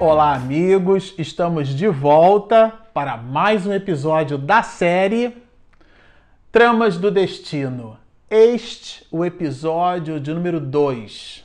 Olá, amigos! Estamos de volta para mais um episódio da série Tramas do Destino. Este o episódio de número 2.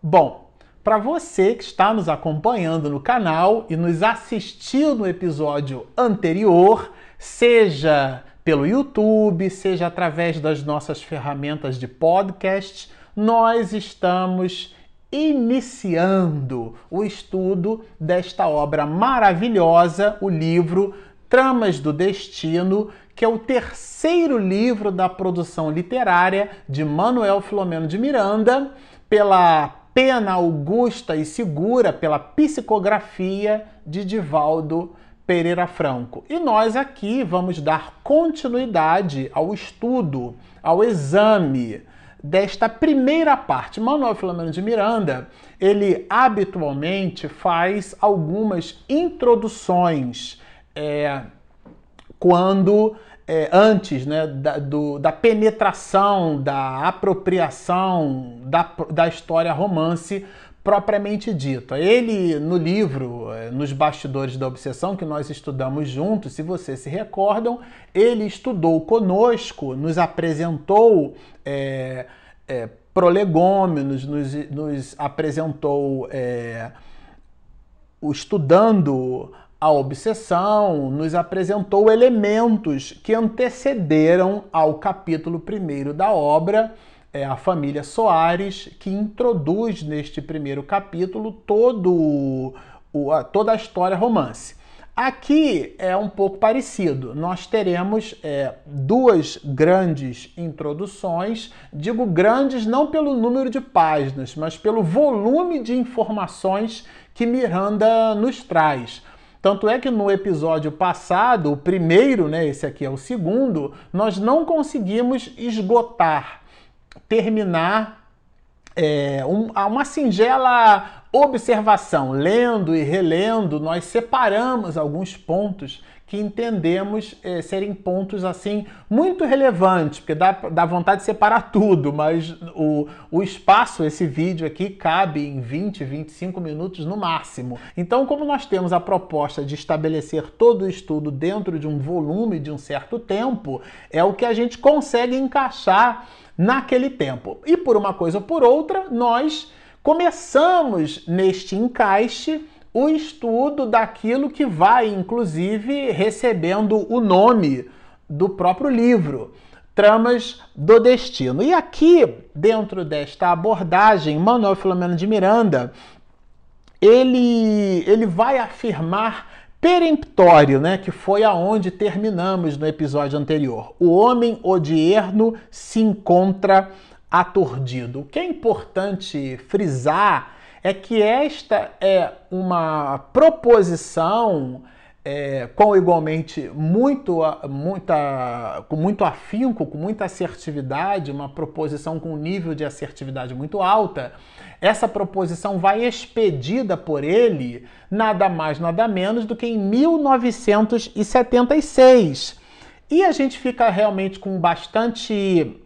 Bom, para você que está nos acompanhando no canal e nos assistiu no episódio anterior, seja pelo YouTube, seja através das nossas ferramentas de podcast, nós estamos iniciando o estudo desta obra maravilhosa, o livro Tramas do Destino, que é o terceiro livro da produção literária de Manuel Filomeno de Miranda, pela pena augusta e segura, pela psicografia de Divaldo Pereira Franco. E nós aqui vamos dar continuidade ao estudo, ao exame desta primeira parte. Manuel Filomeno de Miranda, ele habitualmente faz algumas introduções é, quando é, antes né, da, do, da penetração, da apropriação da, da história romance propriamente dita. Ele, no livro, é, nos bastidores da obsessão, que nós estudamos juntos, se vocês se recordam, ele estudou conosco, nos apresentou é, é, prolegômenos, nos, nos apresentou é, o estudando a obsessão, nos apresentou elementos que antecederam ao capítulo primeiro da obra é a família Soares, que introduz neste primeiro capítulo todo o, a, toda a história romance. Aqui é um pouco parecido. Nós teremos é, duas grandes introduções. Digo grandes não pelo número de páginas, mas pelo volume de informações que Miranda nos traz. Tanto é que no episódio passado, o primeiro, né, esse aqui é o segundo, nós não conseguimos esgotar terminar é, um, uma singela observação. Lendo e relendo, nós separamos alguns pontos que entendemos é, serem pontos assim muito relevantes, porque dá, dá vontade de separar tudo, mas o, o espaço, esse vídeo aqui, cabe em 20, 25 minutos no máximo. Então, como nós temos a proposta de estabelecer todo o estudo dentro de um volume de um certo tempo, é o que a gente consegue encaixar naquele tempo. E por uma coisa ou por outra, nós começamos neste encaixe o estudo daquilo que vai, inclusive, recebendo o nome do próprio livro, Tramas do Destino. E aqui, dentro desta abordagem, Manuel Filomeno de Miranda, ele, ele vai afirmar peremptório, né, que foi aonde terminamos no episódio anterior. O homem odierno se encontra aturdido. O que é importante frisar é que esta é uma proposição é, com igualmente muito, muita, com muito afinco, com muita assertividade, uma proposição com um nível de assertividade muito alta, essa proposição vai expedida por ele nada mais, nada menos do que em 1976. E a gente fica realmente com bastante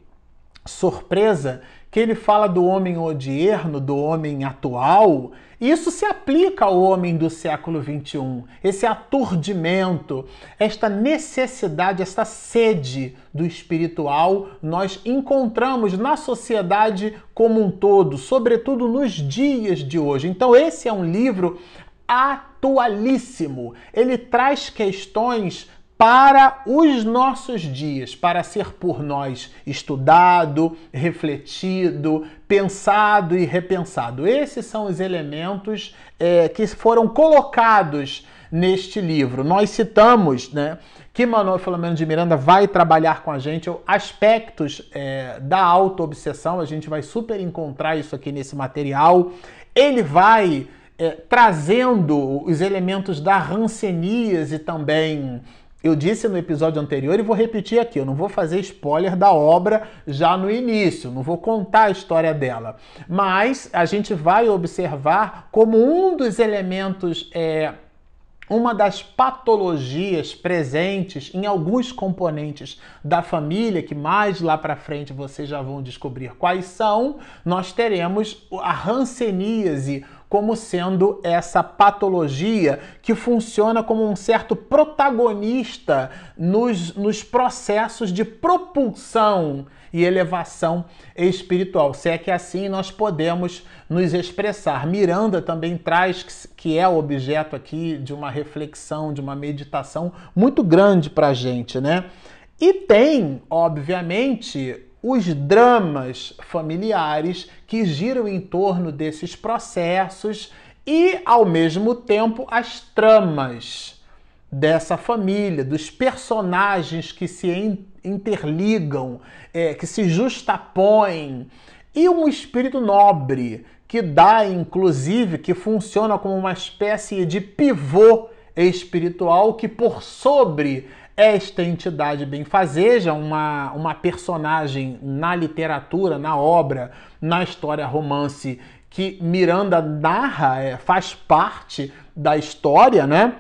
surpresa que ele fala do homem odierno, do homem atual, isso se aplica ao homem do século XXI. Esse aturdimento, esta necessidade, esta sede do espiritual, nós encontramos na sociedade como um todo, sobretudo nos dias de hoje. Então, esse é um livro atualíssimo. Ele traz questões para os nossos dias, para ser por nós estudado, refletido, pensado e repensado. Esses são os elementos é, que foram colocados neste livro. Nós citamos né, que Manuel Filomeno de Miranda vai trabalhar com a gente aspectos é, da auto-obsessão, a gente vai super encontrar isso aqui nesse material. Ele vai é, trazendo os elementos da ranceníase também eu disse no episódio anterior e vou repetir aqui: eu não vou fazer spoiler da obra já no início, não vou contar a história dela, mas a gente vai observar como um dos elementos é, uma das patologias presentes em alguns componentes da família, que mais lá para frente vocês já vão descobrir quais são, nós teremos a ranceníase como sendo essa patologia que funciona como um certo protagonista nos, nos processos de propulsão e elevação espiritual. Se é que assim nós podemos nos expressar. Miranda também traz que é objeto aqui de uma reflexão, de uma meditação muito grande para a gente, né? E tem, obviamente, os dramas familiares que giram em torno desses processos e, ao mesmo tempo, as tramas dessa família, dos personagens que se interligam, é, que se justapõem, e um espírito nobre que dá, inclusive, que funciona como uma espécie de pivô espiritual que, por sobre esta entidade benfazeja, uma, uma personagem na literatura, na obra, na história romance que Miranda narra, é, faz parte da história, né?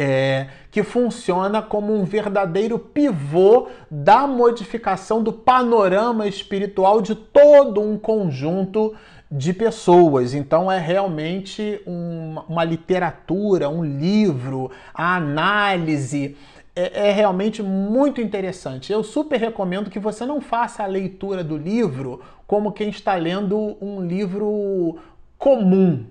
É, que funciona como um verdadeiro pivô da modificação do panorama espiritual de todo um conjunto de pessoas. Então é realmente um, uma literatura, um livro, a análise é, é, realmente muito interessante. Eu super recomendo que você não faça a leitura do livro como quem está lendo um livro comum.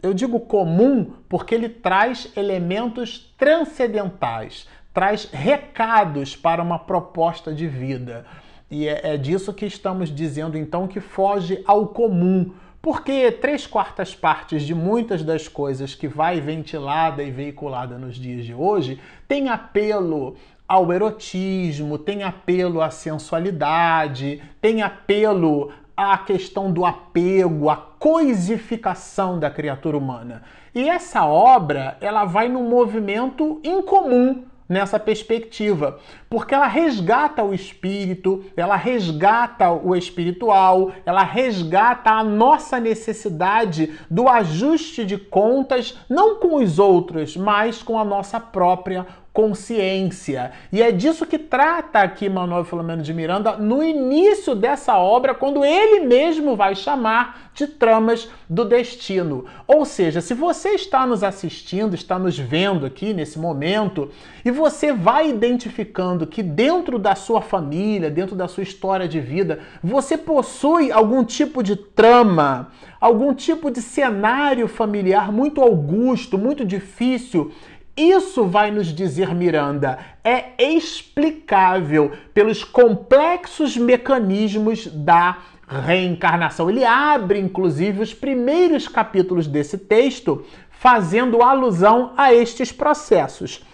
Eu digo comum porque ele traz elementos transcendentais, traz recados para uma proposta de vida. E é, é disso que estamos dizendo então que foge ao comum porque três quartas partes de muitas das coisas que vai ventilada e veiculada nos dias de hoje tem apelo ao erotismo, tem apelo à sensualidade, tem apelo à questão do apego, à coisificação da criatura humana. E essa obra, ela vai num movimento incomum nessa perspectiva, porque ela resgata o espírito, ela resgata o espiritual, ela resgata a nossa necessidade do ajuste de contas, não com os outros, mas com a nossa própria consciência. E é disso que trata aqui Manuel Filomeno de Miranda no início dessa obra, quando ele mesmo vai chamar de tramas do destino. Ou seja, se você está nos assistindo, está nos vendo aqui nesse momento, e você vai identificando que dentro da sua família, dentro da sua história de vida, você possui algum tipo de trama, algum tipo de cenário familiar muito augusto, muito difícil, isso vai nos dizer Miranda, é explicável pelos complexos mecanismos da reencarnação. Ele abre, inclusive, os primeiros capítulos desse texto fazendo alusão a estes processos.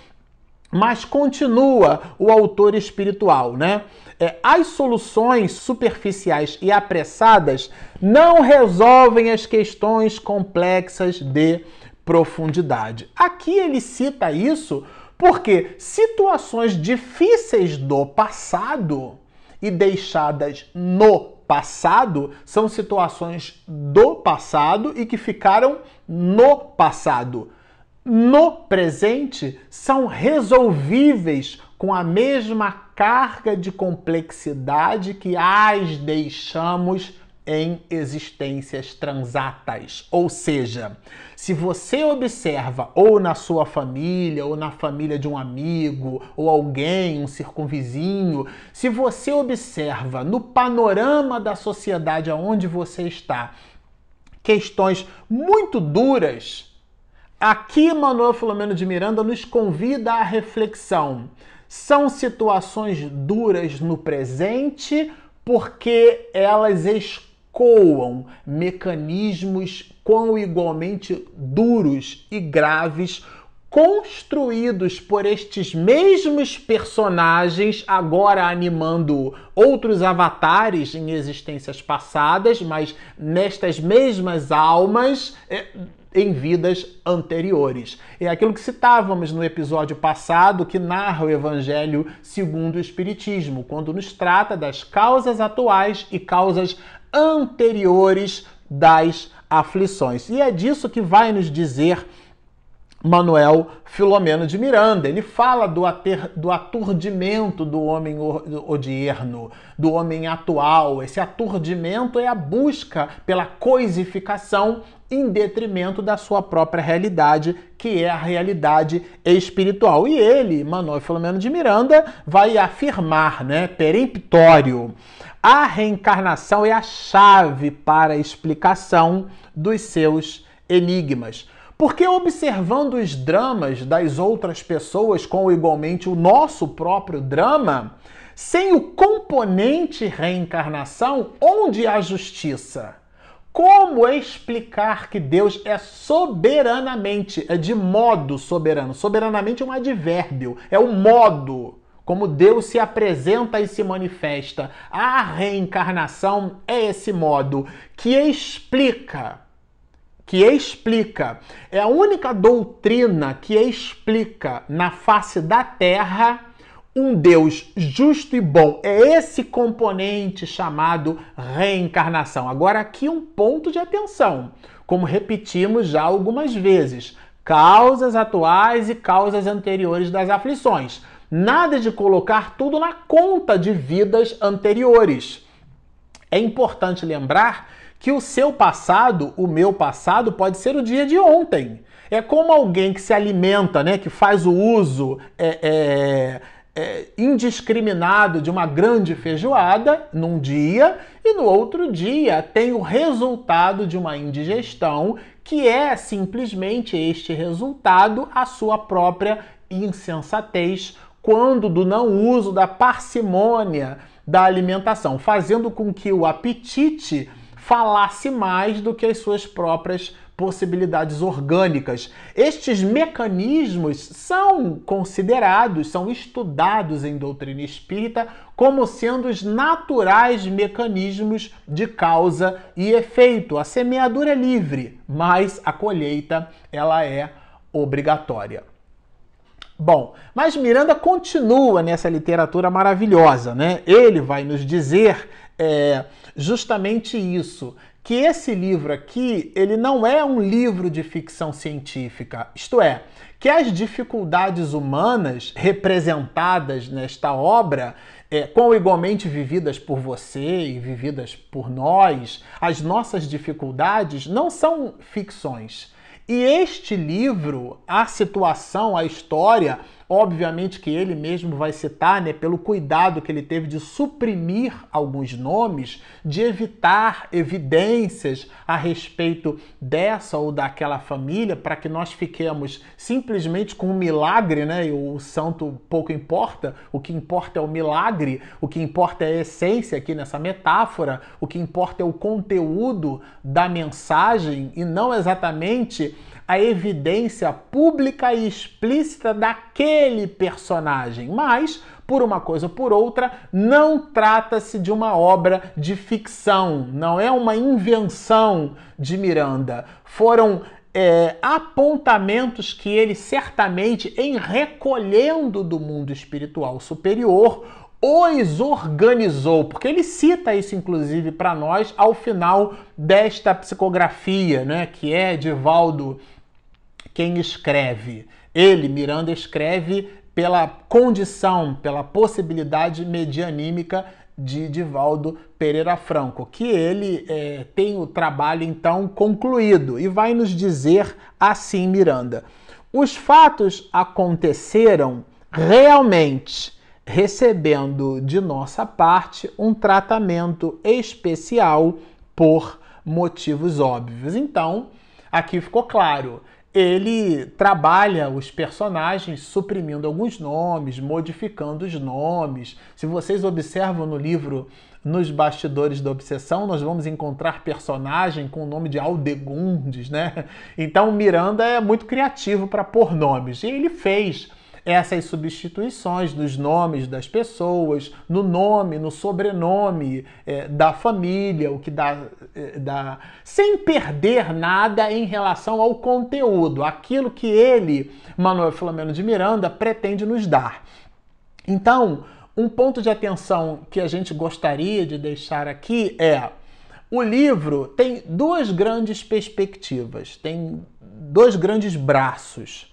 Mas continua o autor espiritual, né? É, as soluções superficiais e apressadas não resolvem as questões complexas de profundidade. Aqui ele cita isso porque situações difíceis do passado e deixadas no passado são situações do passado e que ficaram no passado. No presente são resolvíveis com a mesma carga de complexidade que as deixamos em existências transatas. Ou seja, se você observa, ou na sua família, ou na família de um amigo, ou alguém, um circunvizinho, se você observa no panorama da sociedade aonde você está, questões muito duras, aqui Manuel Filomeno de Miranda nos convida à reflexão. São situações duras no presente porque elas excluem ecoam mecanismos quão igualmente duros e graves construídos por estes mesmos personagens, agora animando outros avatares em existências passadas, mas nestas mesmas almas. Em vidas anteriores. É aquilo que citávamos no episódio passado que narra o Evangelho segundo o Espiritismo, quando nos trata das causas atuais e causas anteriores das aflições. E é disso que vai nos dizer Manuel Filomeno de Miranda. Ele fala do, ater, do aturdimento do homem odierno, do homem atual. Esse aturdimento é a busca pela coisificação em detrimento da sua própria realidade, que é a realidade espiritual. E ele, Manuel Filomeno de Miranda, vai afirmar, né, peremptório, a reencarnação é a chave para a explicação dos seus enigmas. Porque observando os dramas das outras pessoas com igualmente o nosso próprio drama, sem o componente reencarnação, onde há justiça? Como explicar que Deus é soberanamente, é de modo soberano? Soberanamente é um advérbio, é o modo como Deus se apresenta e se manifesta. A reencarnação é esse modo que explica que explica, é a única doutrina que explica na face da terra um Deus justo e bom. É esse componente chamado reencarnação. Agora, aqui um ponto de atenção. Como repetimos já algumas vezes, causas atuais e causas anteriores das aflições. Nada de colocar tudo na conta de vidas anteriores. É importante lembrar que o seu passado, o meu passado, pode ser o dia de ontem. É como alguém que se alimenta, né, que faz o uso é, é, é, indiscriminado de uma grande feijoada num dia e no outro dia tem o resultado de uma indigestão que é simplesmente este resultado a sua própria insensatez quando do não uso da parcimônia da alimentação, fazendo com que o apetite falasse mais do que as suas próprias possibilidades orgânicas. Estes mecanismos são considerados, são estudados em doutrina espírita como sendo os naturais mecanismos de causa e efeito. A semeadura é livre, mas a colheita ela é obrigatória. Bom, mas Miranda continua nessa literatura maravilhosa, né? Ele vai nos dizer é, justamente isso, que esse livro aqui, ele não é um livro de ficção científica, isto é, que as dificuldades humanas representadas nesta obra, é, com igualmente vividas por você e vividas por nós, as nossas dificuldades não são ficções. E este livro, a situação, a história, Obviamente que ele mesmo vai citar, né, pelo cuidado que ele teve de suprimir alguns nomes, de evitar evidências a respeito dessa ou daquela família, para que nós fiquemos simplesmente com um milagre, né? E o santo pouco importa, o que importa é o milagre, o que importa é a essência aqui nessa metáfora, o que importa é o conteúdo da mensagem e não exatamente a evidência pública e explícita daquele personagem, mas por uma coisa ou por outra, não trata-se de uma obra de ficção, não é uma invenção de Miranda. Foram é, apontamentos que ele certamente, em recolhendo do mundo espiritual superior, os organizou, porque ele cita isso inclusive para nós ao final desta psicografia, né, que é de Valdo quem escreve. Ele, Miranda, escreve pela condição, pela possibilidade medianímica de Divaldo Pereira Franco, que ele é, tem o trabalho então concluído e vai nos dizer assim, Miranda: os fatos aconteceram realmente, recebendo de nossa parte um tratamento especial por motivos óbvios. Então, aqui ficou claro ele trabalha os personagens suprimindo alguns nomes, modificando os nomes. Se vocês observam no livro Nos Bastidores da Obsessão, nós vamos encontrar personagem com o nome de Aldegundes, né? Então Miranda é muito criativo para pôr nomes. E ele fez essas substituições dos nomes das pessoas, no nome, no sobrenome é, da família, o que dá, é, dá, sem perder nada em relação ao conteúdo, aquilo que ele, Manuel Filomeno de Miranda, pretende nos dar. Então, um ponto de atenção que a gente gostaria de deixar aqui é o livro tem duas grandes perspectivas, tem dois grandes braços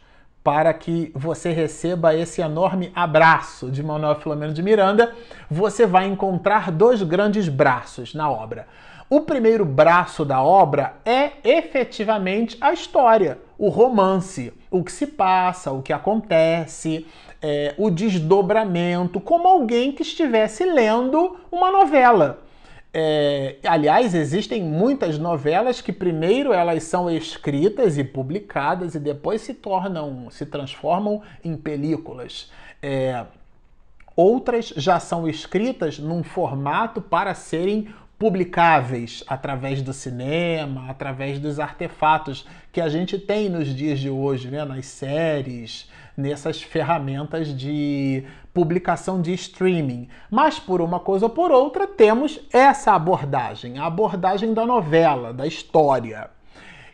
para que você receba esse enorme abraço de Manuel Filomeno de Miranda, você vai encontrar dois grandes braços na obra. O primeiro braço da obra é efetivamente a história, o romance, o que se passa, o que acontece, é, o desdobramento, como alguém que estivesse lendo uma novela. É, aliás, existem muitas novelas que primeiro elas são escritas e publicadas e depois se tornam, se transformam em películas. É, outras já são escritas num formato para serem publicáveis através do cinema, através dos artefatos que a gente tem nos dias de hoje, né? nas séries, nessas ferramentas de publicação de streaming. Mas por uma coisa ou por outra, temos essa abordagem, a abordagem da novela, da história,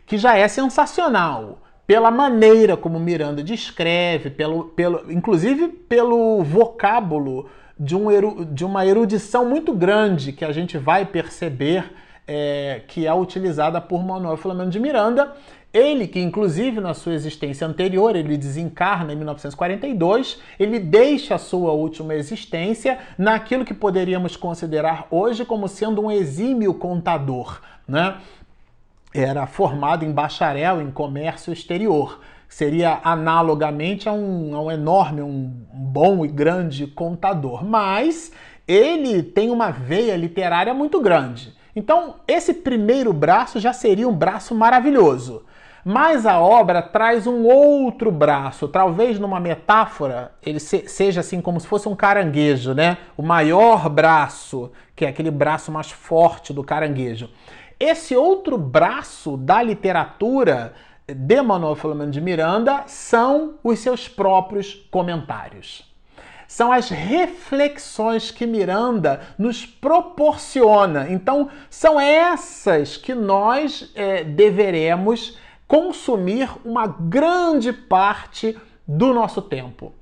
que já é sensacional pela maneira como Miranda descreve, pelo, pelo, inclusive pelo vocábulo de, um, de uma erudição muito grande que a gente vai perceber é, que é utilizada por Manuel Filomeno de Miranda. Ele, que inclusive na sua existência anterior, ele desencarna em 1942, ele deixa a sua última existência naquilo que poderíamos considerar hoje como sendo um exímio contador, né? Era formado em bacharel em comércio exterior seria analogamente a um, a um enorme, um bom e grande contador, mas ele tem uma veia literária muito grande. Então, esse primeiro braço já seria um braço maravilhoso. Mas a obra traz um outro braço, talvez numa metáfora, ele seja assim como se fosse um caranguejo, né? O maior braço, que é aquele braço mais forte do caranguejo. Esse outro braço da literatura de Manuel Filomeno de Miranda são os seus próprios comentários. São as reflexões que Miranda nos proporciona. Então, são essas que nós é, deveremos consumir uma grande parte do nosso tempo.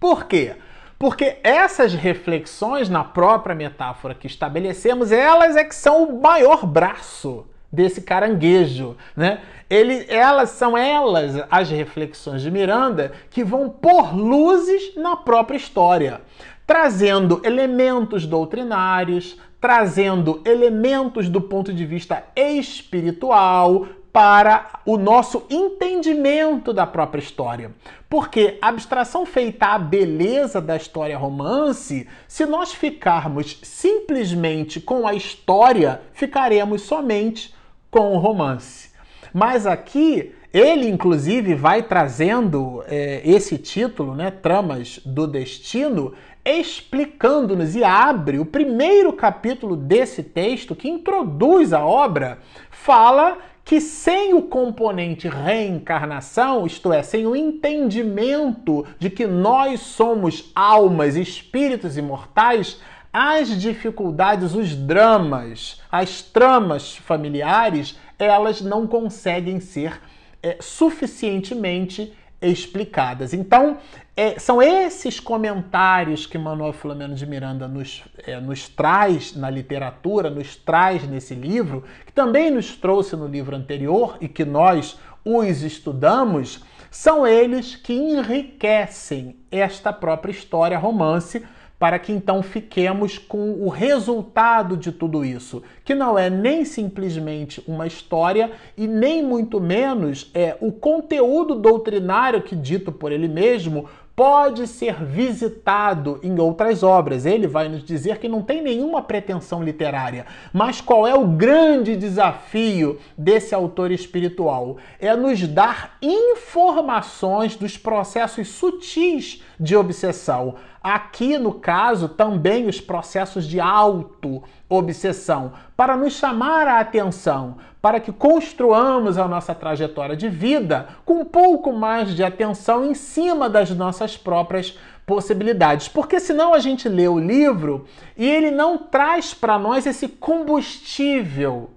Por quê? Porque essas reflexões, na própria metáfora que estabelecemos, elas é que são o maior braço desse caranguejo, né? Ele, elas são elas as reflexões de Miranda que vão pôr luzes na própria história, trazendo elementos doutrinários, trazendo elementos do ponto de vista espiritual para o nosso entendimento da própria história. Porque a abstração feita à beleza da história romance, se nós ficarmos simplesmente com a história, ficaremos somente com o romance. Mas aqui ele, inclusive, vai trazendo é, esse título, né, Tramas do Destino, explicando-nos e abre o primeiro capítulo desse texto que introduz a obra, fala que sem o componente reencarnação, isto é, sem o entendimento de que nós somos almas, espíritos imortais, as dificuldades, os dramas, as tramas familiares, elas não conseguem ser é, suficientemente explicadas. Então, é, são esses comentários que Manuel Filomeno de Miranda nos, é, nos traz na literatura, nos traz nesse livro, que também nos trouxe no livro anterior e que nós os estudamos, são eles que enriquecem esta própria história romance para que então fiquemos com o resultado de tudo isso, que não é nem simplesmente uma história e nem muito menos é o conteúdo doutrinário que dito por ele mesmo pode ser visitado em outras obras. Ele vai nos dizer que não tem nenhuma pretensão literária. Mas qual é o grande desafio desse autor espiritual? É nos dar informações dos processos sutis de obsessão. Aqui, no caso, também os processos de auto-obsessão, para nos chamar a atenção, para que construamos a nossa trajetória de vida com um pouco mais de atenção em cima das nossas próprias possibilidades. Porque senão a gente lê o livro e ele não traz para nós esse combustível.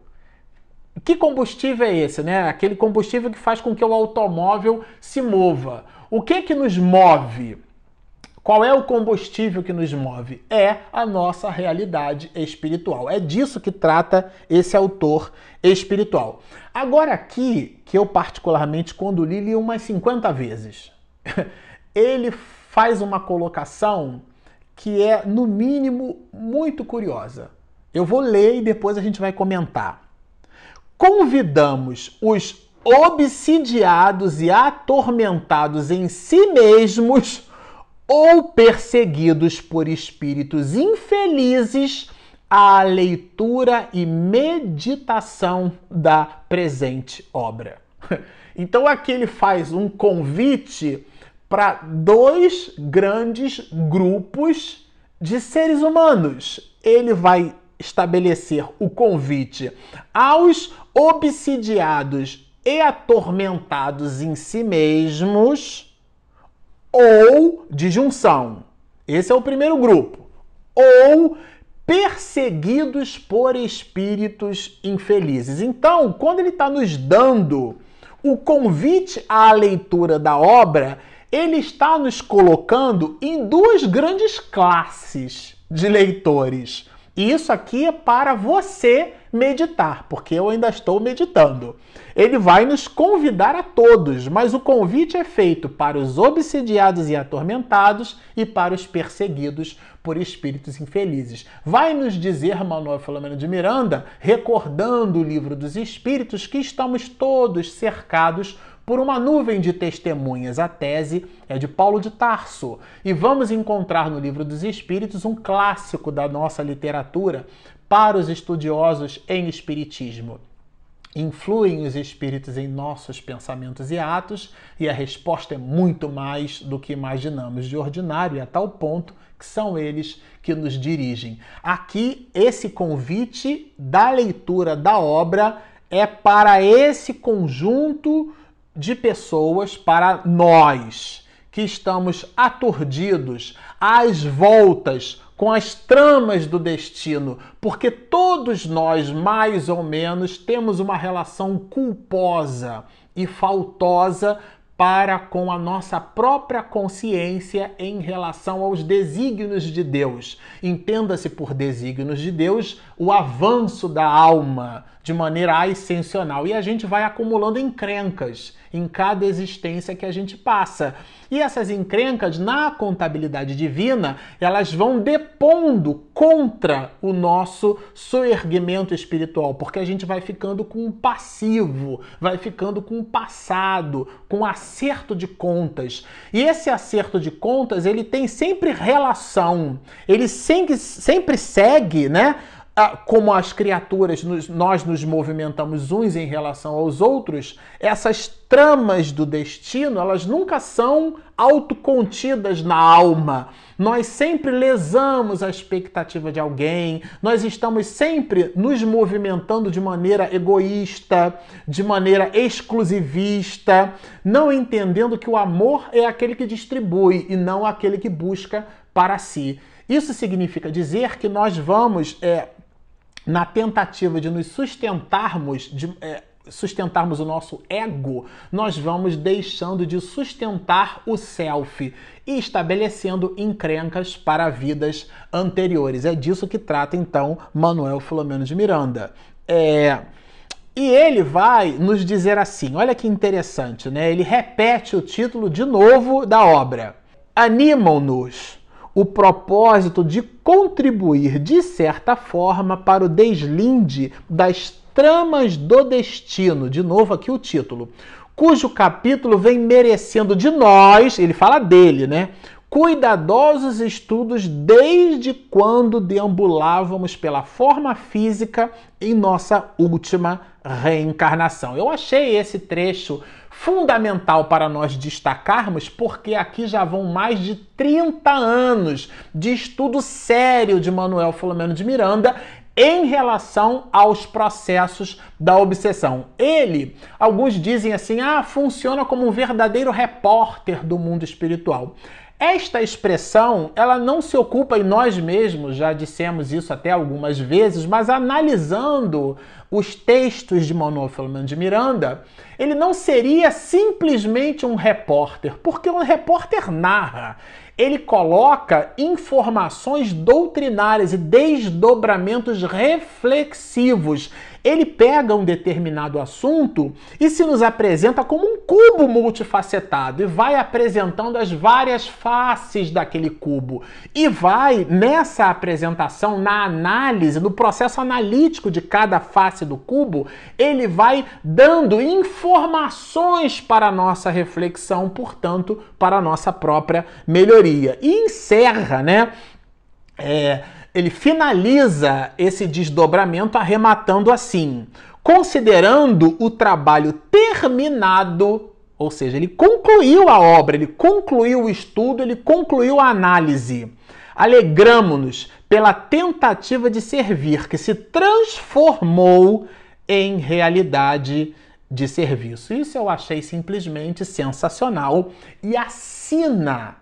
Que combustível é esse, né? Aquele combustível que faz com que o automóvel se mova. O que que nos move? Qual é o combustível que nos move? É a nossa realidade espiritual. É disso que trata esse autor espiritual. Agora, aqui, que eu particularmente, quando li, li umas 50 vezes, ele faz uma colocação que é, no mínimo, muito curiosa. Eu vou ler e depois a gente vai comentar. Convidamos os obsidiados e atormentados em si mesmos ou perseguidos por espíritos infelizes à leitura e meditação da presente obra. Então aqui ele faz um convite para dois grandes grupos de seres humanos. Ele vai estabelecer o convite aos obsidiados e atormentados em si mesmos ou de junção. Esse é o primeiro grupo. Ou perseguidos por espíritos infelizes. Então, quando ele está nos dando o convite à leitura da obra, ele está nos colocando em duas grandes classes de leitores. E isso aqui é para você meditar, porque eu ainda estou meditando. Ele vai nos convidar a todos, mas o convite é feito para os obsidiados e atormentados e para os perseguidos por espíritos infelizes. Vai nos dizer Manuel Filomeno de Miranda, recordando o livro dos espíritos, que estamos todos cercados por uma nuvem de testemunhas. A tese é de Paulo de Tarso. E vamos encontrar no Livro dos Espíritos um clássico da nossa literatura para os estudiosos em Espiritismo. Influem os espíritos em nossos pensamentos e atos, e a resposta é muito mais do que imaginamos de ordinário, e a tal ponto que são eles que nos dirigem. Aqui, esse convite da leitura da obra é para esse conjunto de pessoas para nós que estamos aturdidos às voltas com as tramas do destino, porque todos nós, mais ou menos, temos uma relação culposa e faltosa para com a nossa própria consciência em relação aos desígnios de Deus. Entenda-se por desígnios de Deus o avanço da alma de maneira ascensional e a gente vai acumulando encrencas em cada existência que a gente passa. E essas encrencas, na contabilidade divina, elas vão depondo contra o nosso soerguimento espiritual, porque a gente vai ficando com um passivo, vai ficando com um passado, com um acerto de contas. E esse acerto de contas, ele tem sempre relação, ele sempre, sempre segue, né? Como as criaturas, nós nos movimentamos uns em relação aos outros, essas tramas do destino, elas nunca são autocontidas na alma. Nós sempre lesamos a expectativa de alguém, nós estamos sempre nos movimentando de maneira egoísta, de maneira exclusivista, não entendendo que o amor é aquele que distribui e não aquele que busca para si. Isso significa dizer que nós vamos é, na tentativa de nos sustentarmos, de é, sustentarmos o nosso ego, nós vamos deixando de sustentar o self e estabelecendo encrencas para vidas anteriores. É disso que trata então Manuel Filomeno de Miranda. É, e ele vai nos dizer assim: olha que interessante, né? Ele repete o título de novo da obra. Animam-nos o propósito de contribuir de certa forma para o deslinde das tramas do destino. De novo aqui o título. Cujo capítulo vem merecendo de nós, ele fala dele, né? Cuidadosos estudos desde quando deambulávamos pela forma física em nossa última reencarnação. Eu achei esse trecho fundamental para nós destacarmos, porque aqui já vão mais de 30 anos de estudo sério de Manuel Filomeno de Miranda em relação aos processos da obsessão. Ele, alguns dizem assim, ah, funciona como um verdadeiro repórter do mundo espiritual. Esta expressão, ela não se ocupa em nós mesmos, já dissemos isso até algumas vezes, mas analisando os textos de Filomeno de Miranda, ele não seria simplesmente um repórter, porque um repórter narra. ele coloca informações doutrinárias e desdobramentos reflexivos ele pega um determinado assunto e se nos apresenta como um cubo multifacetado e vai apresentando as várias faces daquele cubo. E vai, nessa apresentação, na análise, no processo analítico de cada face do cubo, ele vai dando informações para a nossa reflexão, portanto, para a nossa própria melhoria. E encerra, né? É, ele finaliza esse desdobramento arrematando assim: considerando o trabalho terminado, ou seja, ele concluiu a obra, ele concluiu o estudo, ele concluiu a análise. Alegramo-nos pela tentativa de servir que se transformou em realidade de serviço. Isso eu achei simplesmente sensacional e assina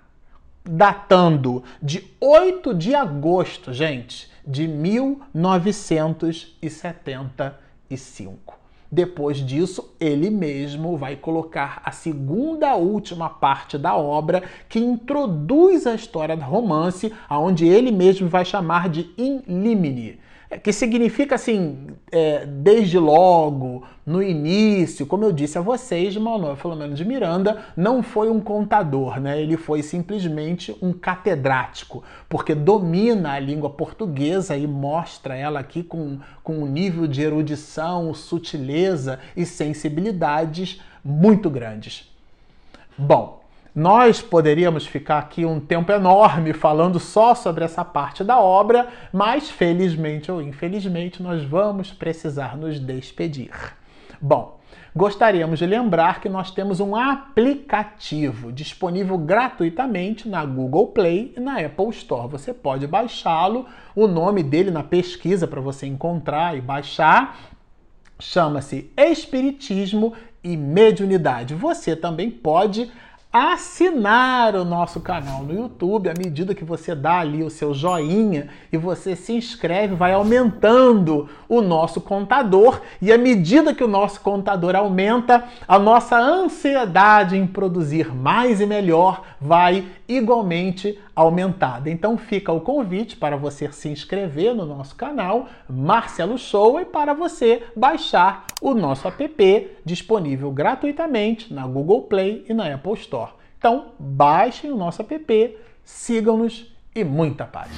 datando de 8 de agosto, gente, de 1975. Depois disso, ele mesmo vai colocar a segunda última parte da obra que introduz a história do romance, aonde ele mesmo vai chamar de In Limine que significa assim, é, desde logo, no início, como eu disse a vocês, Manuel Filomeno de Miranda não foi um contador, né? ele foi simplesmente um catedrático, porque domina a língua portuguesa e mostra ela aqui com, com um nível de erudição, sutileza e sensibilidades muito grandes. Bom, nós poderíamos ficar aqui um tempo enorme falando só sobre essa parte da obra, mas felizmente ou infelizmente nós vamos precisar nos despedir. Bom, gostaríamos de lembrar que nós temos um aplicativo disponível gratuitamente na Google Play e na Apple Store. Você pode baixá-lo, o nome dele na pesquisa para você encontrar e baixar chama-se Espiritismo e Mediunidade. Você também pode assinar o nosso canal no YouTube. À medida que você dá ali o seu joinha e você se inscreve, vai aumentando o nosso contador. E à medida que o nosso contador aumenta, a nossa ansiedade em produzir mais e melhor vai igualmente aumentada. Então fica o convite para você se inscrever no nosso canal Marcelo Show e para você baixar o nosso app disponível gratuitamente na Google Play e na Apple Store. Então baixem o nosso app, sigam-nos e muita paz.